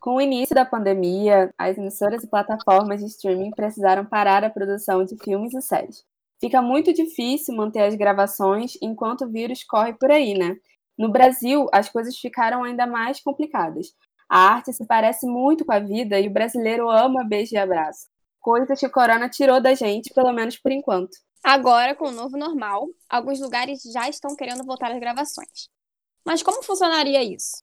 Com o início da pandemia, as emissoras e plataformas de streaming precisaram parar a produção de filmes e séries. Fica muito difícil manter as gravações enquanto o vírus corre por aí, né? No Brasil, as coisas ficaram ainda mais complicadas. A arte se parece muito com a vida e o brasileiro ama beijo e abraço. Coisas que o corona tirou da gente, pelo menos por enquanto. Agora, com o novo normal, alguns lugares já estão querendo voltar às gravações. Mas como funcionaria isso?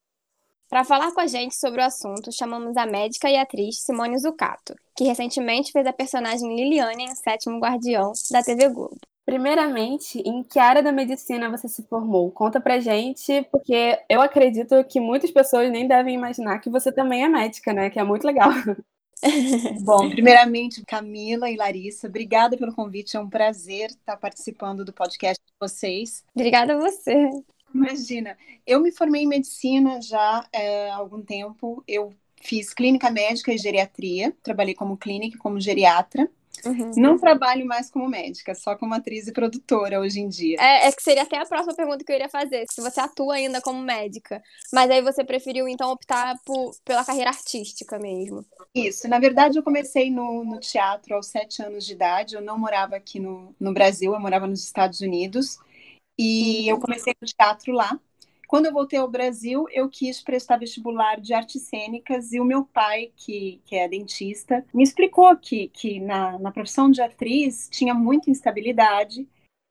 Para falar com a gente sobre o assunto, chamamos a médica e atriz Simone Zucato, que recentemente fez a personagem Liliane em Sétimo Guardião da TV Globo. Primeiramente, em que área da medicina você se formou? Conta pra gente, porque eu acredito que muitas pessoas nem devem imaginar que você também é médica, né? Que é muito legal. Bom, primeiramente, Camila e Larissa, obrigada pelo convite. É um prazer estar participando do podcast de vocês. Obrigada a você. Imagina, eu me formei em medicina já é, há algum tempo. Eu fiz clínica médica e geriatria, trabalhei como clínica, como geriatra. Uhum. Não trabalho mais como médica, só como atriz e produtora hoje em dia. É, é, que seria até a próxima pergunta que eu iria fazer. Se você atua ainda como médica, mas aí você preferiu então optar por, pela carreira artística mesmo. Isso. Na verdade, eu comecei no, no teatro aos sete anos de idade. Eu não morava aqui no, no Brasil, eu morava nos Estados Unidos. E eu comecei no teatro lá. Quando eu voltei ao Brasil, eu quis prestar vestibular de artes cênicas e o meu pai, que, que é dentista, me explicou que, que na, na profissão de atriz tinha muita instabilidade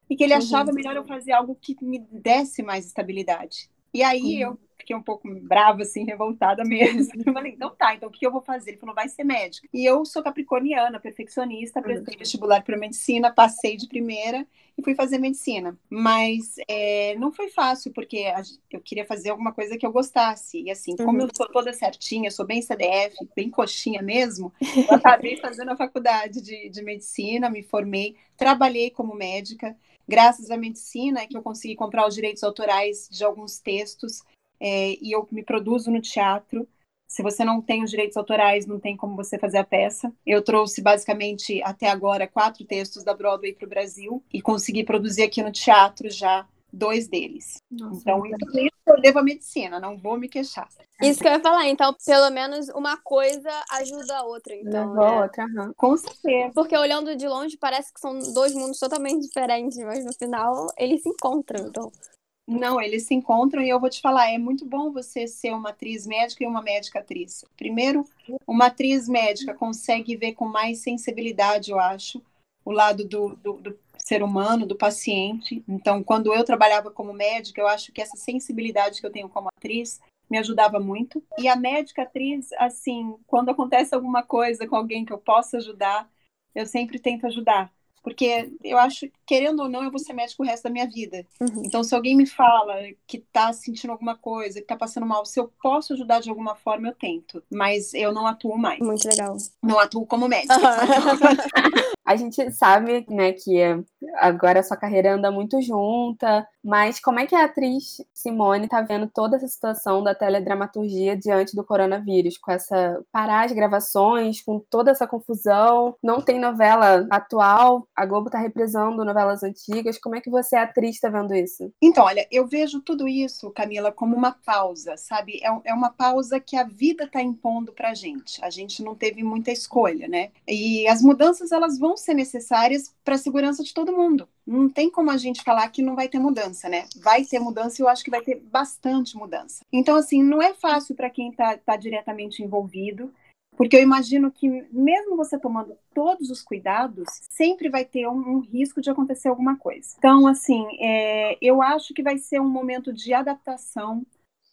e que ele uhum. achava melhor eu fazer algo que me desse mais estabilidade. E aí uhum. eu fiquei um pouco brava, assim, revoltada mesmo. Eu falei, então tá, então o que eu vou fazer? Ele falou, vai ser médico. E eu sou capricorniana, perfeccionista, prestei uhum. vestibular para medicina, passei de primeira e fui fazer medicina. Mas é, não foi fácil, porque eu queria fazer alguma coisa que eu gostasse. E assim, como uhum. eu sou toda certinha, sou bem CDF, bem coxinha mesmo, eu acabei fazendo a faculdade de, de medicina, me formei, trabalhei como médica. Graças à medicina é que eu consegui comprar os direitos autorais de alguns textos é, e eu me produzo no teatro. Se você não tem os direitos autorais, não tem como você fazer a peça. Eu trouxe basicamente até agora quatro textos da Broadway para o Brasil e consegui produzir aqui no teatro já dois deles. Nossa, então, isso eu devo à medicina, não vou me queixar. Isso que eu ia falar, então, pelo menos uma coisa ajuda a outra, então. Né? outra, uhum. Com certeza. Porque olhando de longe parece que são dois mundos totalmente diferentes, mas no final eles se encontram, então. Não, eles se encontram e eu vou te falar, é muito bom você ser uma atriz médica e uma médica atriz. Primeiro, uma atriz médica consegue ver com mais sensibilidade, eu acho, o lado do, do, do ser humano, do paciente. Então, quando eu trabalhava como médica, eu acho que essa sensibilidade que eu tenho como atriz me ajudava muito. E a médica atriz, assim, quando acontece alguma coisa com alguém que eu possa ajudar, eu sempre tento ajudar. Porque eu acho, querendo ou não, eu vou ser médico o resto da minha vida. Uhum. Então, se alguém me fala que tá sentindo alguma coisa, que tá passando mal, se eu posso ajudar de alguma forma, eu tento. Mas eu não atuo mais. Muito legal. Não atuo como médica. Uhum. a gente sabe, né, que agora a sua carreira anda muito junta, mas como é que a atriz Simone tá vendo toda essa situação da teledramaturgia diante do coronavírus, com essa parar as gravações, com toda essa confusão, não tem novela atual, a Globo tá reprisando novelas antigas, como é que você, atriz, tá vendo isso? Então, olha, eu vejo tudo isso, Camila, como uma pausa, sabe? É, é uma pausa que a vida tá impondo pra gente. A gente não teve muita escolha, né? E as mudanças, elas vão ser necessárias para a segurança de todo mundo. Não tem como a gente falar que não vai ter mudança, né? Vai ter mudança e eu acho que vai ter bastante mudança. Então, assim, não é fácil para quem está tá diretamente envolvido, porque eu imagino que, mesmo você tomando todos os cuidados, sempre vai ter um, um risco de acontecer alguma coisa. Então, assim, é, eu acho que vai ser um momento de adaptação,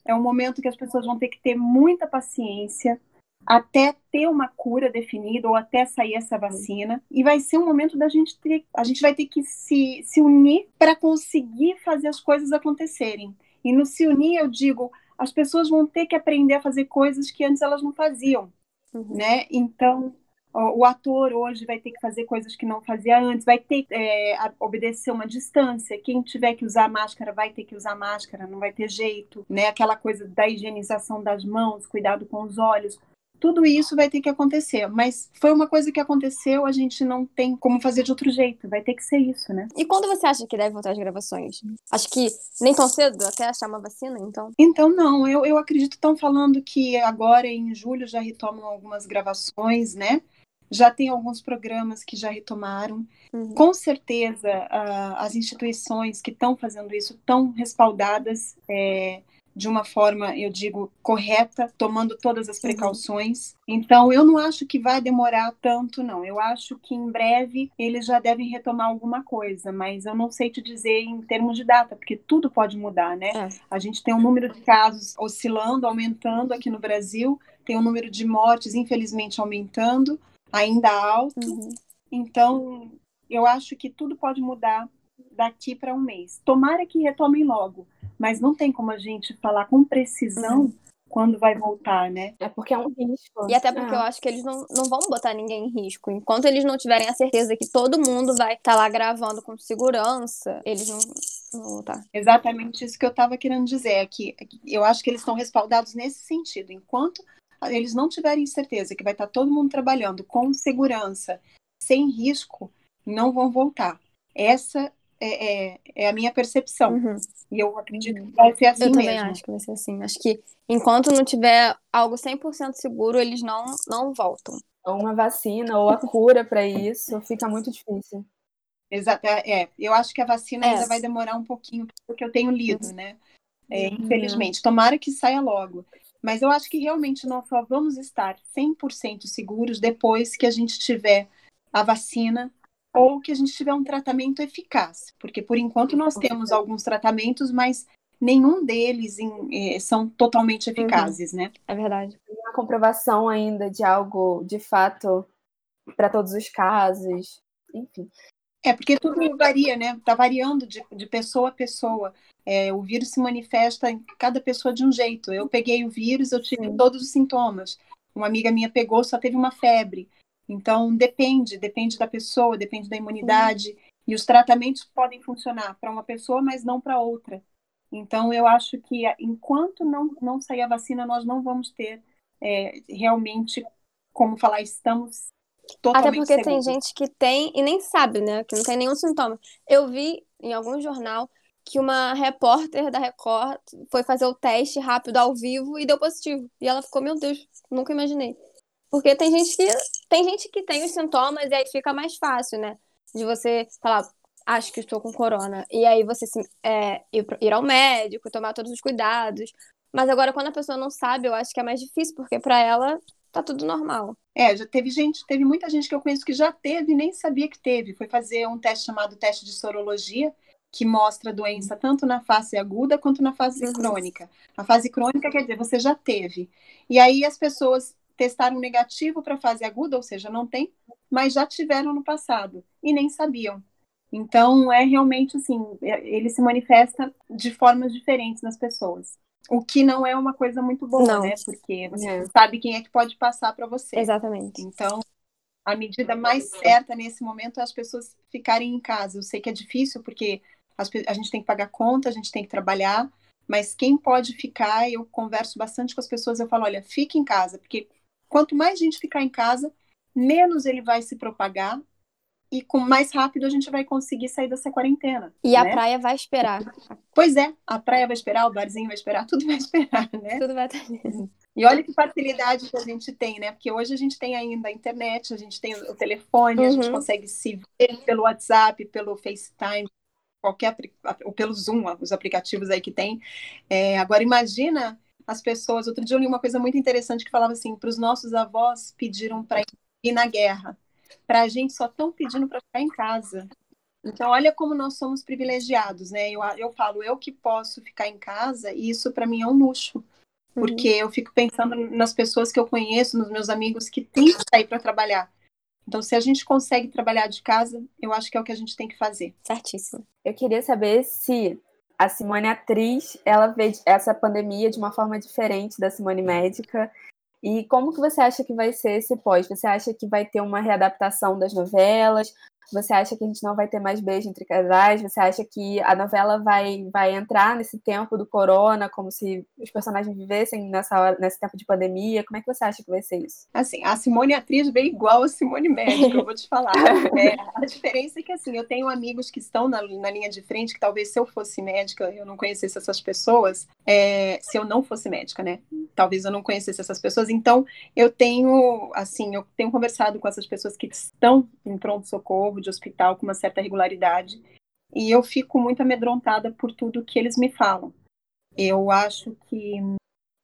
é um momento que as pessoas vão ter que ter muita paciência, até ter uma cura definida ou até sair essa vacina. E vai ser um momento da gente ter, a gente vai ter que se, se unir para conseguir fazer as coisas acontecerem. E no se unir, eu digo, as pessoas vão ter que aprender a fazer coisas que antes elas não faziam, uhum. né? Então, o ator hoje vai ter que fazer coisas que não fazia antes, vai ter que é, obedecer uma distância. Quem tiver que usar máscara vai ter que usar máscara, não vai ter jeito, né? Aquela coisa da higienização das mãos, cuidado com os olhos tudo isso vai ter que acontecer. Mas foi uma coisa que aconteceu, a gente não tem como fazer de outro jeito. Vai ter que ser isso, né? E quando você acha que deve voltar as gravações? Acho que nem tão cedo, até achar uma vacina, então? Então, não. Eu, eu acredito que estão falando que agora, em julho, já retomam algumas gravações, né? Já tem alguns programas que já retomaram. Uhum. Com certeza, uh, as instituições que estão fazendo isso estão respaldadas. É, de uma forma, eu digo, correta, tomando todas as precauções. Então, eu não acho que vai demorar tanto, não. Eu acho que em breve eles já devem retomar alguma coisa, mas eu não sei te dizer em termos de data, porque tudo pode mudar, né? É. A gente tem um número de casos oscilando, aumentando aqui no Brasil, tem um número de mortes, infelizmente, aumentando, ainda alto. Uhum. Então, eu acho que tudo pode mudar daqui para um mês. Tomara que retomem logo mas não tem como a gente falar com precisão uhum. quando vai voltar, né? É porque é um risco. E até porque é. eu acho que eles não, não vão botar ninguém em risco. Enquanto eles não tiverem a certeza que todo mundo vai estar tá lá gravando com segurança, eles não, não vão voltar. Exatamente isso que eu estava querendo dizer. É que eu acho que eles estão respaldados nesse sentido. Enquanto eles não tiverem certeza que vai estar tá todo mundo trabalhando com segurança, sem risco, não vão voltar. Essa é, é, é a minha percepção. Uhum. E eu acredito que vai ser assim eu mesmo. Eu também acho que vai ser assim. Acho que enquanto não tiver algo 100% seguro, eles não, não voltam. Ou uma vacina ou a cura para isso fica muito difícil. Exato. É, eu acho que a vacina é. ainda vai demorar um pouquinho, porque eu tenho lido, né? É, uhum. infelizmente. Tomara que saia logo. Mas eu acho que realmente nós só vamos estar 100% seguros depois que a gente tiver a vacina ou que a gente tiver um tratamento eficaz, porque por enquanto nós temos alguns tratamentos, mas nenhum deles em, eh, são totalmente uhum. eficazes, uhum. né? É verdade. Uma comprovação ainda de algo de fato para todos os casos, enfim. É, porque tudo varia, né? Tá variando de, de pessoa a pessoa. É, o vírus se manifesta em cada pessoa de um jeito. Eu peguei o vírus, eu tive Sim. todos os sintomas. Uma amiga minha pegou, só teve uma febre. Então, depende, depende da pessoa, depende da imunidade. Uhum. E os tratamentos podem funcionar para uma pessoa, mas não para outra. Então, eu acho que enquanto não, não sair a vacina, nós não vamos ter é, realmente como falar, estamos totalmente Até porque seguros. tem gente que tem e nem sabe, né? Que não tem nenhum sintoma. Eu vi em algum jornal que uma repórter da Record foi fazer o teste rápido ao vivo e deu positivo. E ela ficou, meu Deus, nunca imaginei. Porque tem gente que tem gente que tem os sintomas e aí fica mais fácil, né? De você falar, acho que estou com corona. E aí você é, ir, ir ao médico, tomar todos os cuidados. Mas agora, quando a pessoa não sabe, eu acho que é mais difícil, porque para ela tá tudo normal. É, já teve gente, teve muita gente que eu conheço que já teve e nem sabia que teve. Foi fazer um teste chamado teste de sorologia, que mostra a doença tanto na fase aguda quanto na fase uhum. crônica. A fase crônica quer dizer, você já teve. E aí as pessoas testaram negativo para fase aguda, ou seja, não tem, mas já tiveram no passado e nem sabiam. Então, é realmente assim, é, ele se manifesta de formas diferentes nas pessoas. O que não é uma coisa muito boa, não. né? Porque você é. sabe quem é que pode passar para você. Exatamente. Então, a medida mais certa nesse momento é as pessoas ficarem em casa. Eu sei que é difícil, porque a gente tem que pagar conta, a gente tem que trabalhar, mas quem pode ficar, eu converso bastante com as pessoas, eu falo, olha, fique em casa, porque quanto mais gente ficar em casa, menos ele vai se propagar e com mais rápido a gente vai conseguir sair dessa quarentena. E né? a praia vai esperar. Pois é, a praia vai esperar, o barzinho vai esperar, tudo vai esperar, né? Tudo vai estar. E olha que facilidade que a gente tem, né? Porque hoje a gente tem ainda a internet, a gente tem o telefone, uhum. a gente uhum. consegue se ver pelo WhatsApp, pelo FaceTime, qualquer ou pelo Zoom, os aplicativos aí que tem. É, agora imagina as pessoas. Outro dia eu li uma coisa muito interessante que falava assim: para os nossos avós pediram para ir na guerra, para a gente só estão pedindo para ficar em casa. Então, olha como nós somos privilegiados, né? Eu, eu falo, eu que posso ficar em casa, e isso para mim é um luxo. Uhum. Porque uhum. eu fico pensando nas pessoas que eu conheço, nos meus amigos que têm que sair para trabalhar. Então, se a gente consegue trabalhar de casa, eu acho que é o que a gente tem que fazer. Certíssimo. Eu queria saber se a Simone atriz, ela vê essa pandemia de uma forma diferente da Simone médica. E como que você acha que vai ser esse pós? Você acha que vai ter uma readaptação das novelas? Você acha que a gente não vai ter mais beijo entre casais? Você acha que a novela vai, vai entrar nesse tempo do corona, como se os personagens vivessem nessa hora, nesse tempo de pandemia? Como é que você acha que vai ser isso? Assim, a Simone atriz veio igual a Simone médica, eu vou te falar. É, a diferença é que, assim, eu tenho amigos que estão na, na linha de frente, que talvez se eu fosse médica, eu não conhecesse essas pessoas, é, se eu não fosse médica, né? Talvez eu não conhecesse essas pessoas. Então, eu tenho, assim, eu tenho conversado com essas pessoas que estão em pronto-socorro, de hospital, com uma certa regularidade, e eu fico muito amedrontada por tudo que eles me falam. Eu acho que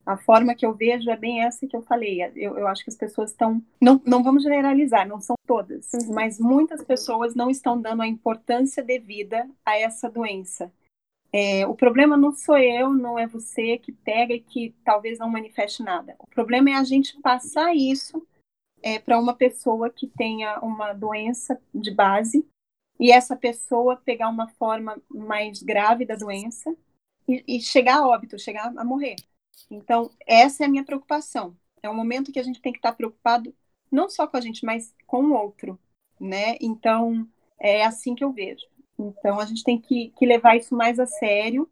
a forma que eu vejo é bem essa que eu falei. Eu, eu acho que as pessoas estão. Não, não vamos generalizar, não são todas, uhum. mas muitas pessoas não estão dando a importância devida a essa doença. É, o problema não sou eu, não é você que pega e que talvez não manifeste nada. O problema é a gente passar isso é, para uma pessoa que tenha uma doença de base e essa pessoa pegar uma forma mais grave da doença e, e chegar a óbito, chegar a morrer. Então, essa é a minha preocupação. É um momento que a gente tem que estar preocupado não só com a gente, mas com o outro, né? Então, é assim que eu vejo. Então, a gente tem que, que levar isso mais a sério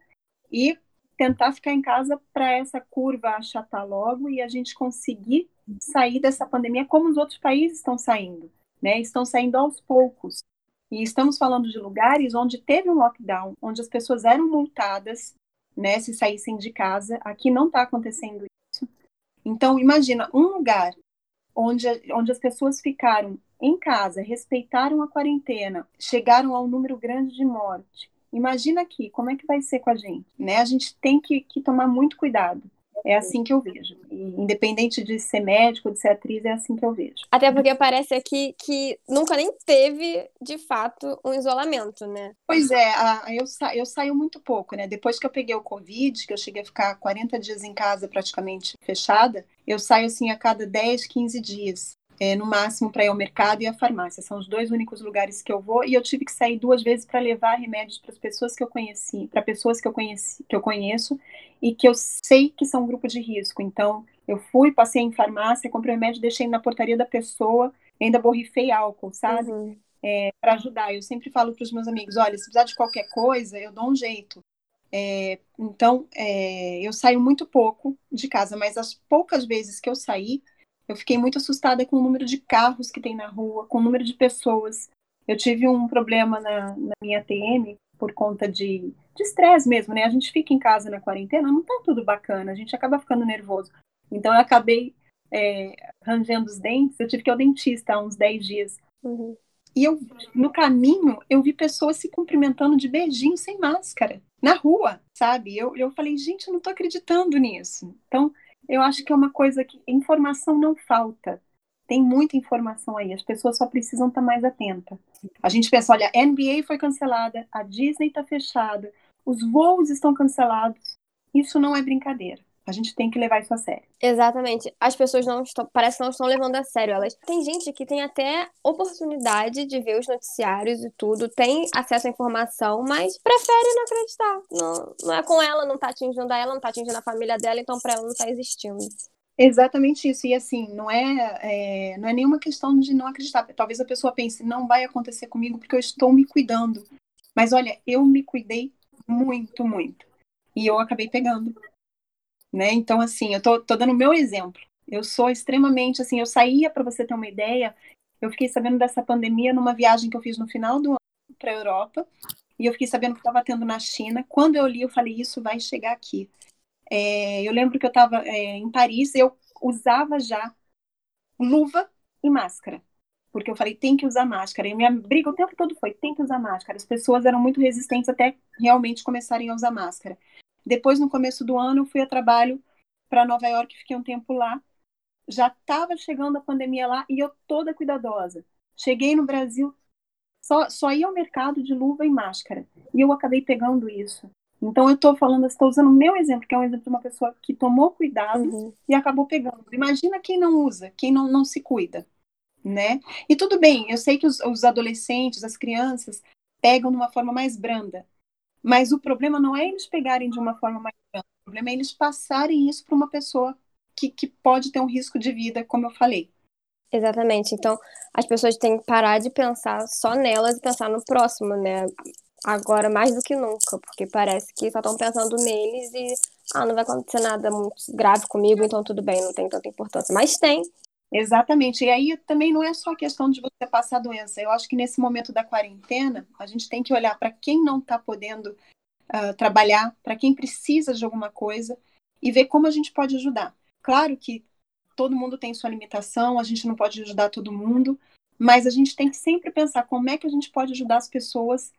e tentar ficar em casa para essa curva achatar logo e a gente conseguir sair dessa pandemia como os outros países estão saindo, né? Estão saindo aos poucos. E estamos falando de lugares onde teve um lockdown, onde as pessoas eram multadas, né, se saíssem de casa. Aqui não está acontecendo isso. Então, imagina um lugar onde, onde as pessoas ficaram em casa, respeitaram a quarentena, chegaram a um número grande de morte. Imagina aqui, como é que vai ser com a gente? Né? A gente tem que, que tomar muito cuidado. É assim que eu vejo. E, independente de ser médico, de ser atriz, é assim que eu vejo. Até porque parece aqui que nunca nem teve, de fato, um isolamento, né? Pois é, a, eu, sa eu saio muito pouco, né? Depois que eu peguei o Covid, que eu cheguei a ficar 40 dias em casa praticamente fechada, eu saio assim a cada 10, 15 dias é, no máximo para ir ao mercado e à farmácia. São os dois únicos lugares que eu vou e eu tive que sair duas vezes para levar remédios para as pessoas que eu conheci, para pessoas que eu conheci, que eu conheço e que eu sei que são grupo de risco. Então, eu fui, passei em farmácia, comprei remédio, deixei na portaria da pessoa, ainda borrifei álcool, sabe? Uhum. É, para ajudar. Eu sempre falo para os meus amigos: olha, se precisar de qualquer coisa, eu dou um jeito. É, então, é, eu saio muito pouco de casa, mas as poucas vezes que eu saí, eu fiquei muito assustada com o número de carros que tem na rua, com o número de pessoas. Eu tive um problema na, na minha ATM por conta de estresse mesmo, né? A gente fica em casa na quarentena, não tá tudo bacana, a gente acaba ficando nervoso. Então eu acabei é, rangendo os dentes, eu tive que ir ao dentista há uns 10 dias. Uhum. E eu, no caminho, eu vi pessoas se cumprimentando de beijinho sem máscara, na rua, sabe? Eu, eu falei, gente, eu não tô acreditando nisso. Então, eu acho que é uma coisa que informação não falta. Tem muita informação aí, as pessoas só precisam estar mais atentas. A gente pensa, olha, a NBA foi cancelada, a Disney está fechada, os voos estão cancelados. Isso não é brincadeira. A gente tem que levar isso a sério. Exatamente. As pessoas não estão, parece que não estão levando a sério. Elas tem gente que tem até oportunidade de ver os noticiários e tudo, tem acesso à informação, mas prefere não acreditar. Não, não é com ela, não tá atingindo a ela, não tá atingindo a família dela, então para ela não tá existindo. Exatamente isso. E assim, não é, é, não é nenhuma questão de não acreditar. Talvez a pessoa pense, não vai acontecer comigo porque eu estou me cuidando. Mas olha, eu me cuidei muito, muito. E eu acabei pegando né? Então, assim, eu tô, tô dando o meu exemplo. Eu sou extremamente, assim, eu saía, para você ter uma ideia, eu fiquei sabendo dessa pandemia numa viagem que eu fiz no final do ano para a Europa, e eu fiquei sabendo que estava tendo na China. Quando eu li, eu falei, isso vai chegar aqui. É, eu lembro que eu estava é, em Paris, eu usava já luva e máscara, porque eu falei, tem que usar máscara. E minha briga o tempo todo foi, tem que usar máscara. As pessoas eram muito resistentes até realmente começarem a usar máscara. Depois, no começo do ano, eu fui a trabalho para Nova York, fiquei um tempo lá. Já estava chegando a pandemia lá e eu toda cuidadosa. Cheguei no Brasil, só, só ia ao mercado de luva e máscara. E eu acabei pegando isso. Então eu estou falando, estou usando o meu exemplo, que é um exemplo de uma pessoa que tomou cuidado uhum. e acabou pegando. Imagina quem não usa, quem não, não se cuida, né? E tudo bem, eu sei que os, os adolescentes, as crianças, pegam de uma forma mais branda. Mas o problema não é eles pegarem de uma forma mais grande, o problema é eles passarem isso para uma pessoa que, que pode ter um risco de vida, como eu falei. Exatamente. Então, as pessoas têm que parar de pensar só nelas e pensar no próximo, né? Agora mais do que nunca, porque parece que só estão pensando neles e ah, não vai acontecer nada muito grave comigo, então tudo bem, não tem tanta importância. Mas tem. Exatamente. E aí também não é só questão de você passar a doença. Eu acho que nesse momento da quarentena, a gente tem que olhar para quem não está podendo uh, trabalhar, para quem precisa de alguma coisa e ver como a gente pode ajudar. Claro que todo mundo tem sua limitação, a gente não pode ajudar todo mundo, mas a gente tem que sempre pensar como é que a gente pode ajudar as pessoas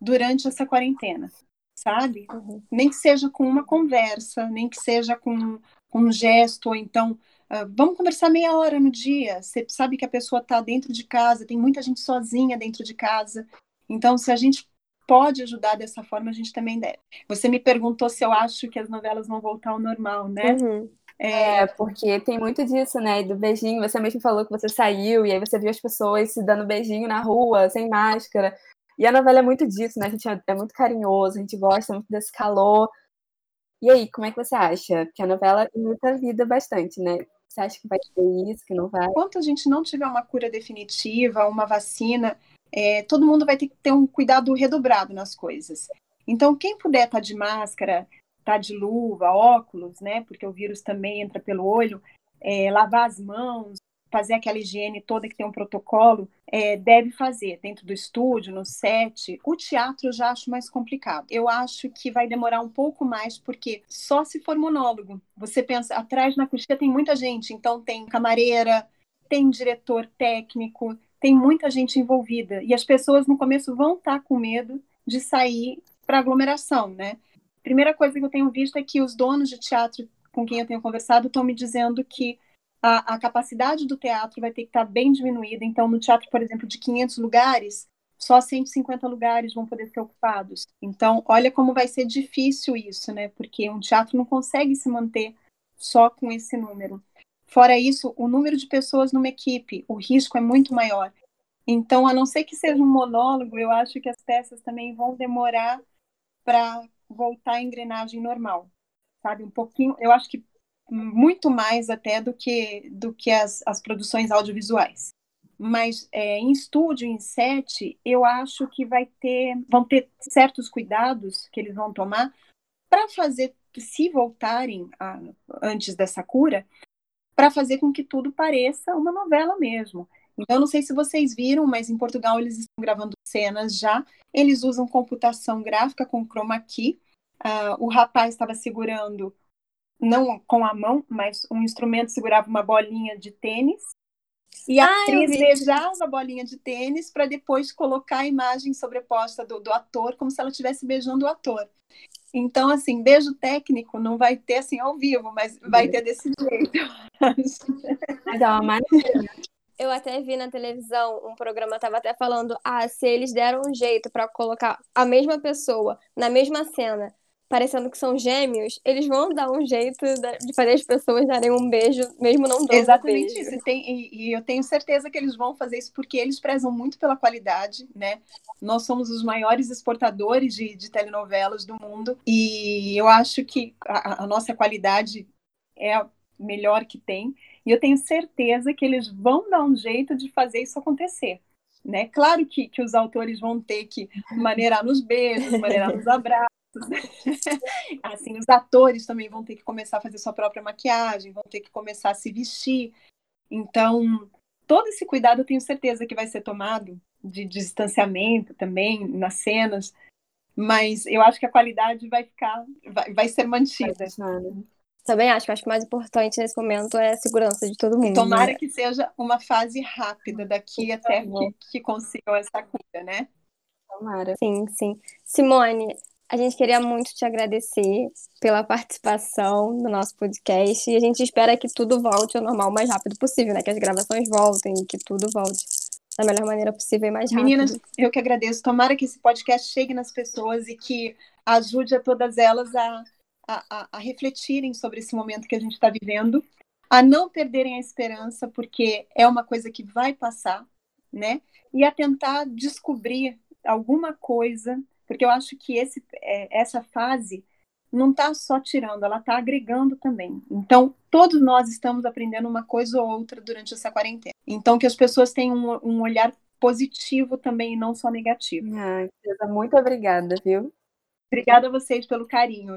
durante essa quarentena, sabe? Uhum. Nem que seja com uma conversa, nem que seja com, com um gesto, ou então uh, vamos conversar meia hora no dia. Você sabe que a pessoa está dentro de casa, tem muita gente sozinha dentro de casa. Então, se a gente pode ajudar dessa forma, a gente também deve. Você me perguntou se eu acho que as novelas vão voltar ao normal, né? Uhum. É, porque tem muito disso, né? Do beijinho. Você mesmo falou que você saiu e aí você viu as pessoas se dando beijinho na rua, sem máscara. E a novela é muito disso, né? A gente é, é muito carinhoso, a gente gosta muito desse calor. E aí, como é que você acha? Porque a novela imita a vida bastante, né? Você acha que vai ter isso, que não vai? Enquanto a gente não tiver uma cura definitiva, uma vacina, é, todo mundo vai ter que ter um cuidado redobrado nas coisas. Então, quem puder estar tá de máscara, tá de luva, óculos, né? Porque o vírus também entra pelo olho, é, lavar as mãos, fazer aquela higiene toda que tem um protocolo, é, deve fazer dentro do estúdio, no set. O teatro eu já acho mais complicado. Eu acho que vai demorar um pouco mais, porque só se for monólogo. Você pensa, atrás na coxinha tem muita gente, então tem camareira, tem diretor técnico, tem muita gente envolvida. E as pessoas no começo vão estar com medo de sair para aglomeração, né? primeira coisa que eu tenho visto é que os donos de teatro com quem eu tenho conversado estão me dizendo que a, a, capacidade do teatro vai ter que estar bem diminuída. Então, no teatro, por exemplo, de 500 lugares, só 150 lugares vão poder ser ocupados. Então, olha como vai ser difícil isso, né? Porque um teatro não consegue se manter só com esse número. Fora isso, o número de pessoas numa equipe, o risco é muito maior. Então, a não ser que seja um monólogo, eu acho que as peças também vão demorar para voltar à engrenagem normal, sabe? Um pouquinho, eu acho que muito mais até do que do que as, as produções audiovisuais. Mas é, em estúdio, em set, eu acho que vai ter, vão ter certos cuidados que eles vão tomar para fazer, se voltarem a, antes dessa cura, para fazer com que tudo pareça uma novela mesmo. Então, não sei se vocês viram, mas em Portugal eles estão gravando cenas já. Eles usam computação gráfica com chroma key Uh, o rapaz estava segurando, não com a mão, mas um instrumento segurava uma bolinha de tênis. E a ah, atriz beijava a bolinha de tênis para depois colocar a imagem sobreposta do, do ator, como se ela estivesse beijando o ator. Então, assim, beijo técnico não vai ter assim ao vivo, mas vai ter desse jeito. Mas é uma maravilha. Eu até vi na televisão, um programa estava até falando, ah, se eles deram um jeito para colocar a mesma pessoa na mesma cena parecendo que são gêmeos, eles vão dar um jeito de fazer as pessoas darem um beijo, mesmo não dando Exatamente um isso. Tem, e, e, eu tenho certeza que eles vão fazer isso porque eles prezam muito pela qualidade, né? Nós somos os maiores exportadores de, de telenovelas do mundo e eu acho que a, a nossa qualidade é a melhor que tem. E eu tenho certeza que eles vão dar um jeito de fazer isso acontecer. Né? Claro que, que os autores vão ter que maneirar nos beijos, maneirar nos abraços, assim, os atores também vão ter que começar a fazer sua própria maquiagem, vão ter que começar a se vestir. Então, todo esse cuidado eu tenho certeza que vai ser tomado de, de distanciamento também nas cenas, mas eu acho que a qualidade vai ficar, vai, vai ser mantida. Também acho, acho que o mais importante nesse momento é a segurança de todo mundo. E tomara né? que seja uma fase rápida daqui até que, que consigam essa cura, né? Tomara. Sim, sim. Simone, a gente queria muito te agradecer pela participação no nosso podcast e a gente espera que tudo volte ao normal o mais rápido possível, né? Que as gravações voltem e que tudo volte da melhor maneira possível e mais rápido. Meninas, eu que agradeço. Tomara que esse podcast chegue nas pessoas e que ajude a todas elas a, a, a refletirem sobre esse momento que a gente está vivendo, a não perderem a esperança, porque é uma coisa que vai passar, né? E a tentar descobrir alguma coisa porque eu acho que esse, é, essa fase não está só tirando, ela está agregando também. Então, todos nós estamos aprendendo uma coisa ou outra durante essa quarentena. Então, que as pessoas tenham um, um olhar positivo também e não só negativo. Ah, muito obrigada, viu? Obrigada a vocês pelo carinho.